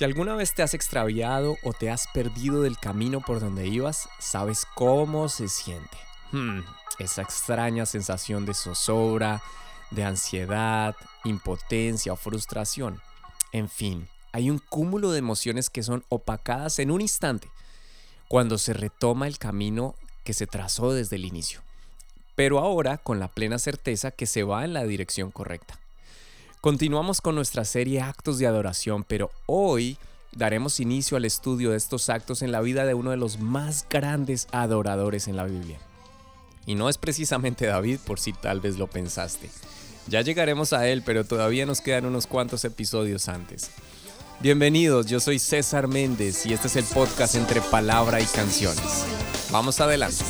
Si alguna vez te has extraviado o te has perdido del camino por donde ibas, sabes cómo se siente. Hmm, esa extraña sensación de zozobra, de ansiedad, impotencia o frustración. En fin, hay un cúmulo de emociones que son opacadas en un instante cuando se retoma el camino que se trazó desde el inicio, pero ahora con la plena certeza que se va en la dirección correcta. Continuamos con nuestra serie Actos de Adoración, pero hoy daremos inicio al estudio de estos actos en la vida de uno de los más grandes adoradores en la Biblia. Y no es precisamente David, por si tal vez lo pensaste. Ya llegaremos a él, pero todavía nos quedan unos cuantos episodios antes. Bienvenidos, yo soy César Méndez y este es el podcast entre palabra y canciones. Vamos adelante.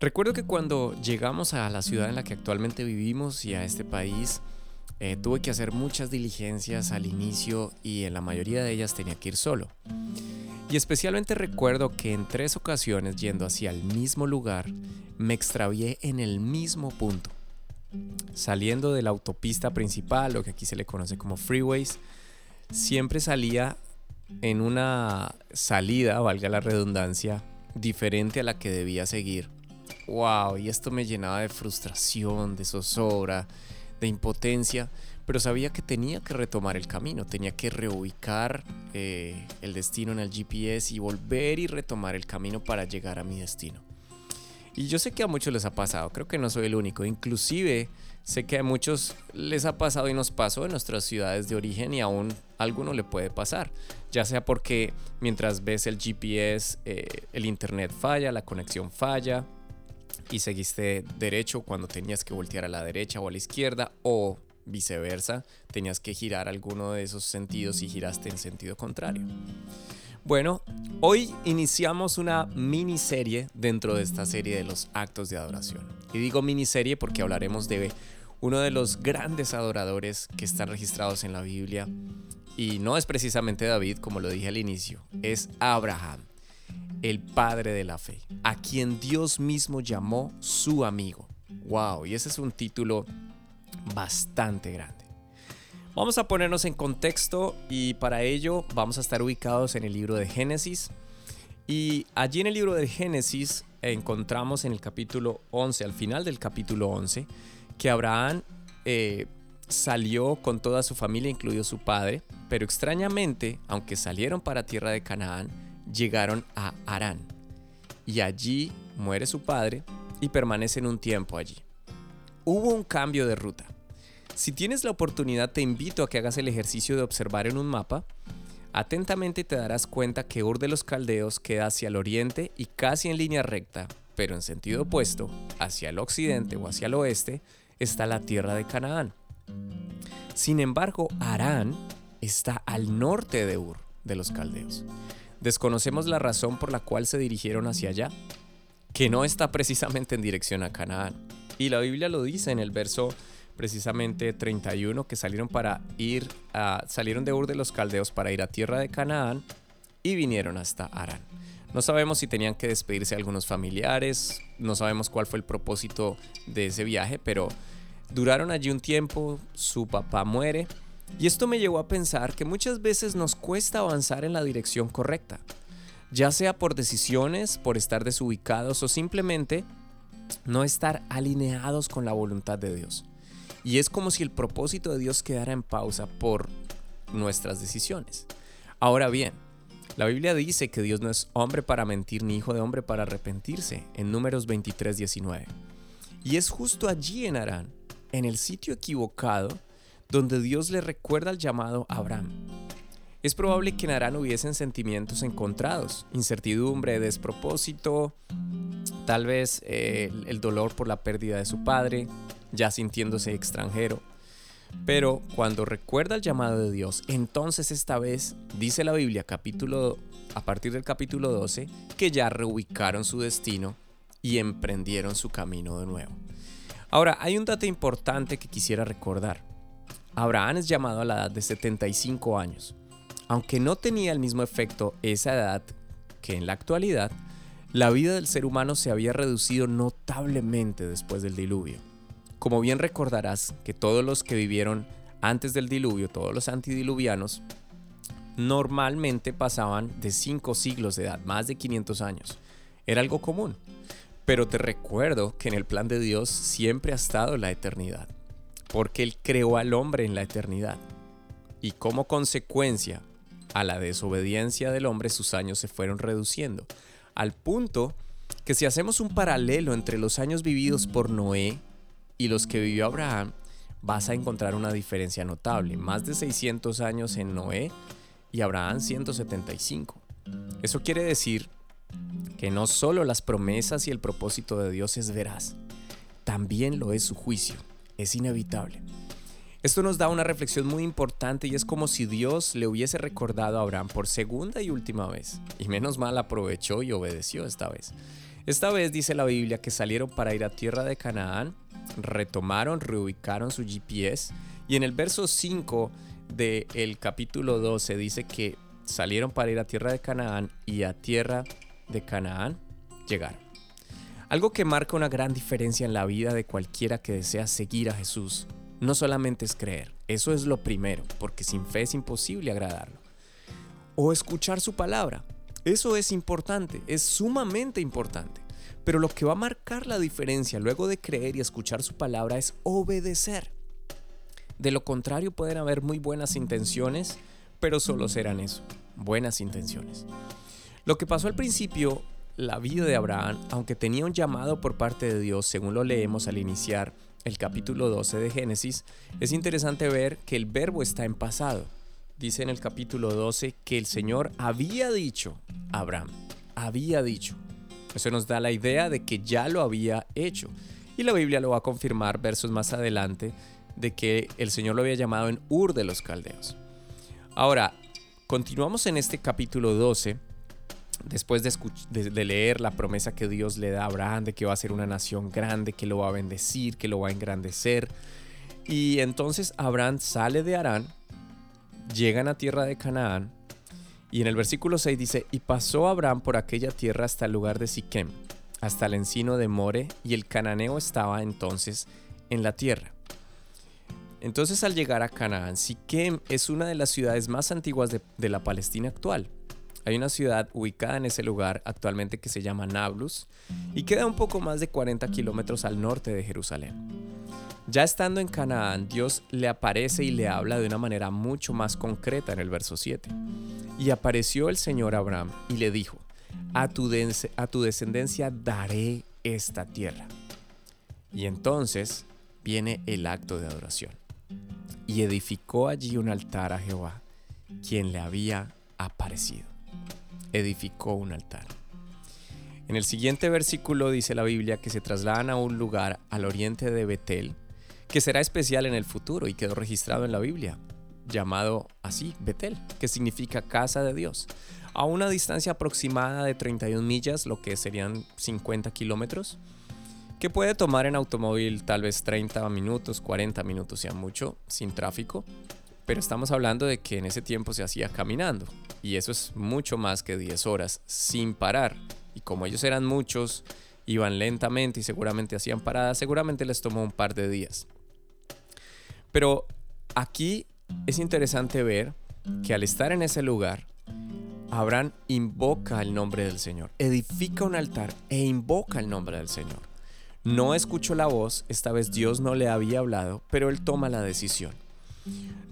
Recuerdo que cuando llegamos a la ciudad en la que actualmente vivimos y a este país, eh, tuve que hacer muchas diligencias al inicio y en la mayoría de ellas tenía que ir solo. Y especialmente recuerdo que en tres ocasiones yendo hacia el mismo lugar, me extravié en el mismo punto. Saliendo de la autopista principal, lo que aquí se le conoce como freeways, siempre salía en una salida, valga la redundancia, diferente a la que debía seguir wow, y esto me llenaba de frustración, de zozobra, de impotencia, pero sabía que tenía que retomar el camino, tenía que reubicar eh, el destino en el GPS y volver y retomar el camino para llegar a mi destino. Y yo sé que a muchos les ha pasado, creo que no soy el único, inclusive sé que a muchos les ha pasado y nos pasó en nuestras ciudades de origen y aún a alguno le puede pasar, ya sea porque mientras ves el GPS eh, el internet falla, la conexión falla, y seguiste derecho cuando tenías que voltear a la derecha o a la izquierda o viceversa, tenías que girar alguno de esos sentidos y giraste en sentido contrario. Bueno, hoy iniciamos una miniserie dentro de esta serie de los actos de adoración. Y digo miniserie porque hablaremos de uno de los grandes adoradores que están registrados en la Biblia. Y no es precisamente David, como lo dije al inicio, es Abraham el padre de la fe, a quien Dios mismo llamó su amigo. Wow, y ese es un título bastante grande. Vamos a ponernos en contexto y para ello vamos a estar ubicados en el libro de Génesis. Y allí en el libro de Génesis encontramos en el capítulo 11, al final del capítulo 11, que Abraham eh, salió con toda su familia, incluido su padre, pero extrañamente, aunque salieron para tierra de Canaán, llegaron a Arán y allí muere su padre y permanecen un tiempo allí. Hubo un cambio de ruta. Si tienes la oportunidad te invito a que hagas el ejercicio de observar en un mapa. Atentamente te darás cuenta que Ur de los Caldeos queda hacia el oriente y casi en línea recta, pero en sentido opuesto, hacia el occidente o hacia el oeste, está la tierra de Canaán. Sin embargo, Arán está al norte de Ur de los Caldeos. Desconocemos la razón por la cual se dirigieron hacia allá, que no está precisamente en dirección a Canaán. Y la Biblia lo dice en el verso precisamente 31 que salieron para ir a, salieron de Ur de los Caldeos para ir a tierra de Canaán y vinieron hasta Arán. No sabemos si tenían que despedirse de algunos familiares, no sabemos cuál fue el propósito de ese viaje, pero duraron allí un tiempo, su papá muere y esto me llevó a pensar que muchas veces nos cuesta avanzar en la dirección correcta, ya sea por decisiones, por estar desubicados o simplemente no estar alineados con la voluntad de Dios. Y es como si el propósito de Dios quedara en pausa por nuestras decisiones. Ahora bien, la Biblia dice que Dios no es hombre para mentir ni hijo de hombre para arrepentirse en números 23, 19. Y es justo allí en Arán, en el sitio equivocado, donde Dios le recuerda el llamado a Abraham. Es probable que en Arán hubiesen sentimientos encontrados, incertidumbre, despropósito, tal vez eh, el dolor por la pérdida de su padre, ya sintiéndose extranjero. Pero cuando recuerda el llamado de Dios, entonces esta vez, dice la Biblia, capítulo a partir del capítulo 12, que ya reubicaron su destino y emprendieron su camino de nuevo. Ahora, hay un dato importante que quisiera recordar. Abraham es llamado a la edad de 75 años. Aunque no tenía el mismo efecto esa edad que en la actualidad, la vida del ser humano se había reducido notablemente después del diluvio. Como bien recordarás que todos los que vivieron antes del diluvio, todos los antidiluvianos, normalmente pasaban de 5 siglos de edad, más de 500 años. Era algo común. Pero te recuerdo que en el plan de Dios siempre ha estado la eternidad, porque Él creó al hombre en la eternidad. Y como consecuencia a la desobediencia del hombre, sus años se fueron reduciendo, al punto que si hacemos un paralelo entre los años vividos por Noé y los que vivió Abraham, vas a encontrar una diferencia notable, más de 600 años en Noé y Abraham 175. Eso quiere decir que no solo las promesas y el propósito de Dios es veraz, también lo es su juicio, es inevitable. Esto nos da una reflexión muy importante y es como si Dios le hubiese recordado a Abraham por segunda y última vez. Y menos mal aprovechó y obedeció esta vez. Esta vez dice la Biblia que salieron para ir a tierra de Canaán, retomaron, reubicaron su GPS y en el verso 5 del capítulo 12 dice que salieron para ir a tierra de Canaán y a tierra de Canaán llegaron. Algo que marca una gran diferencia en la vida de cualquiera que desea seguir a Jesús no solamente es creer, eso es lo primero, porque sin fe es imposible agradarlo. O escuchar su palabra, eso es importante, es sumamente importante. Pero lo que va a marcar la diferencia luego de creer y escuchar su palabra es obedecer. De lo contrario pueden haber muy buenas intenciones, pero solo serán eso, buenas intenciones. Lo que pasó al principio, la vida de Abraham, aunque tenía un llamado por parte de Dios, según lo leemos al iniciar el capítulo 12 de Génesis, es interesante ver que el verbo está en pasado. Dice en el capítulo 12 que el Señor había dicho a Abraham, había dicho. Eso nos da la idea de que ya lo había hecho. Y la Biblia lo va a confirmar versos más adelante de que el Señor lo había llamado en Ur de los Caldeos. Ahora, continuamos en este capítulo 12, después de, leer la promesa que Dios le da a Abraham de que va a ser una nación grande, que lo va a bendecir, que lo va a engrandecer. Y entonces Abraham sale de Arán, llegan a tierra de Canaán, y en el versículo 6 dice, y pasó Abraham por aquella tierra hasta el lugar de Siquem, hasta el encino de More, y el cananeo estaba entonces en la tierra. Entonces al llegar a Canaán, Siquem es una de las ciudades más antiguas de, la Palestina actual. Hay una ciudad ubicada en ese lugar actualmente que se llama Nablus y queda un poco más de 40 kilómetros al norte de Jerusalén. Ya estando en Canaán, Dios le aparece y le habla de una manera mucho más concreta en el verso 7. Y apareció el Señor Abraham y le dijo, a tu, a tu descendencia daré esta tierra. Y entonces viene el acto de adoración y edificó allí un altar a Jehová, quien le había aparecido. Edificó un altar. En el siguiente versículo dice la Biblia que se trasladan a un lugar al oriente de Betel, que será especial en el futuro y quedó registrado en la Biblia, llamado así Betel, que significa casa de Dios, a una distancia aproximada de 31 millas, lo que serían 50 kilómetros que puede tomar en automóvil tal vez 30 minutos, 40 minutos sea mucho, sin tráfico, pero estamos hablando de que en ese tiempo se hacía caminando, y eso es mucho más que 10 horas sin parar, y como ellos eran muchos, iban lentamente y seguramente hacían paradas, seguramente les tomó un par de días. Pero aquí es interesante ver que al estar en ese lugar, Abraham invoca el nombre del Señor, edifica un altar e invoca el nombre del Señor. No escuchó la voz, esta vez Dios no le había hablado, pero él toma la decisión.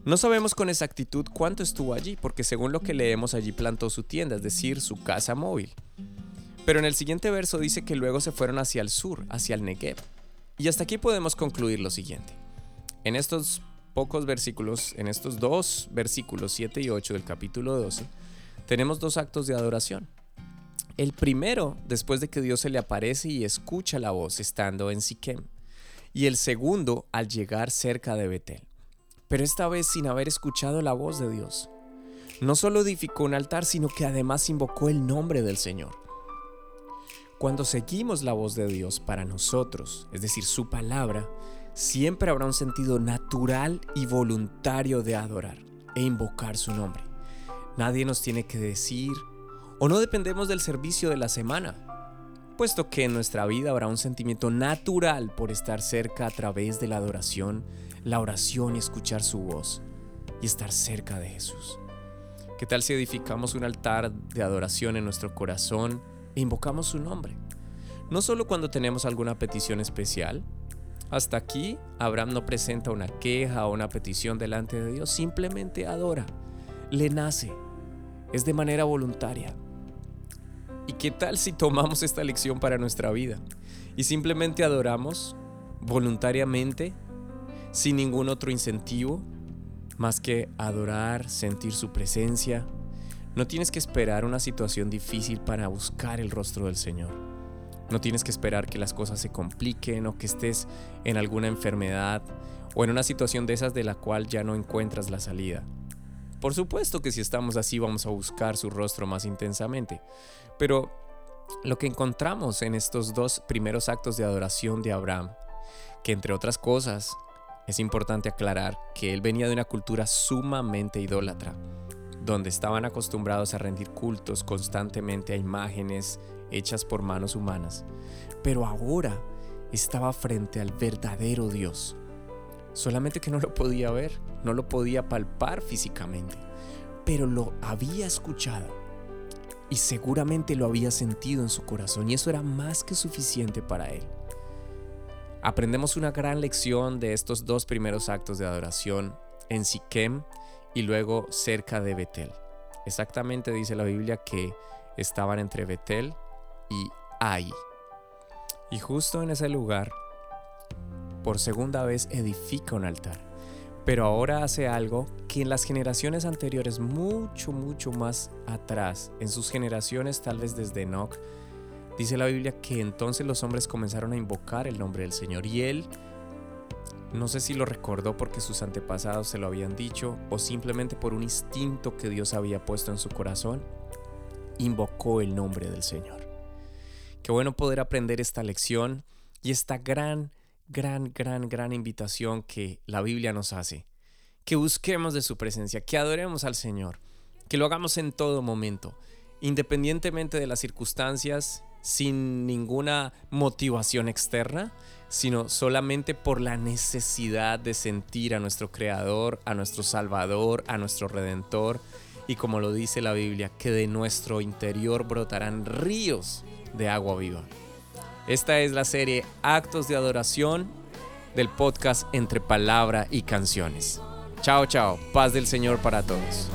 No sabemos con exactitud cuánto estuvo allí, porque según lo que leemos allí plantó su tienda, es decir, su casa móvil. Pero en el siguiente verso dice que luego se fueron hacia el sur, hacia el Negev. Y hasta aquí podemos concluir lo siguiente. En estos pocos versículos, en estos dos versículos 7 y 8 del capítulo 12, tenemos dos actos de adoración. El primero, después de que Dios se le aparece y escucha la voz estando en Siquem. Y el segundo, al llegar cerca de Betel. Pero esta vez sin haber escuchado la voz de Dios. no solo edificó un altar, sino que además invocó el nombre del Señor. Cuando seguimos la voz de Dios para nosotros, es decir, su palabra, siempre habrá un sentido natural y voluntario de adorar e invocar su nombre. Nadie nos tiene que decir o no dependemos del servicio de la semana, puesto que en nuestra vida habrá un sentimiento natural por estar cerca a través de la adoración, la oración y escuchar su voz y estar cerca de Jesús. ¿Qué tal si edificamos un altar de adoración en nuestro corazón e invocamos su nombre? No solo cuando tenemos alguna petición especial, hasta aquí Abraham no presenta una queja o una petición delante de Dios, simplemente adora, le nace, es de manera voluntaria. ¿Y qué tal si tomamos esta lección para nuestra vida y simplemente adoramos voluntariamente, sin ningún otro incentivo, más que adorar, sentir su presencia. No tienes que esperar una situación difícil para buscar el rostro del Señor. No tienes que esperar que las cosas se compliquen o que estés en alguna enfermedad o en una situación de esas de la cual ya no encuentras la salida. Por supuesto que si estamos así vamos a buscar su rostro más intensamente, pero lo que encontramos en estos dos primeros actos de adoración de Abraham, que entre otras cosas es importante aclarar que él venía de una cultura sumamente idólatra, donde estaban acostumbrados a rendir cultos constantemente a imágenes hechas por manos humanas, pero ahora estaba frente al verdadero Dios. Solamente que no lo podía ver, no lo podía palpar físicamente, pero lo había escuchado y seguramente lo había sentido en su corazón y eso era más que suficiente para él. Aprendemos una gran lección de estos dos primeros actos de adoración en Siquem y luego cerca de Betel. Exactamente dice la Biblia que estaban entre Betel y Ai. Y justo en ese lugar, por segunda vez edifica un altar. Pero ahora hace algo que en las generaciones anteriores, mucho, mucho más atrás, en sus generaciones tal vez desde Enoch, Dice la Biblia que entonces los hombres comenzaron a invocar el nombre del Señor y él, no sé si lo recordó porque sus antepasados se lo habían dicho o simplemente por un instinto que Dios había puesto en su corazón, invocó el nombre del Señor. Qué bueno poder aprender esta lección y esta gran, gran, gran, gran invitación que la Biblia nos hace. Que busquemos de su presencia, que adoremos al Señor, que lo hagamos en todo momento, independientemente de las circunstancias sin ninguna motivación externa, sino solamente por la necesidad de sentir a nuestro Creador, a nuestro Salvador, a nuestro Redentor, y como lo dice la Biblia, que de nuestro interior brotarán ríos de agua viva. Esta es la serie Actos de Adoración del podcast Entre Palabra y Canciones. Chao, chao. Paz del Señor para todos.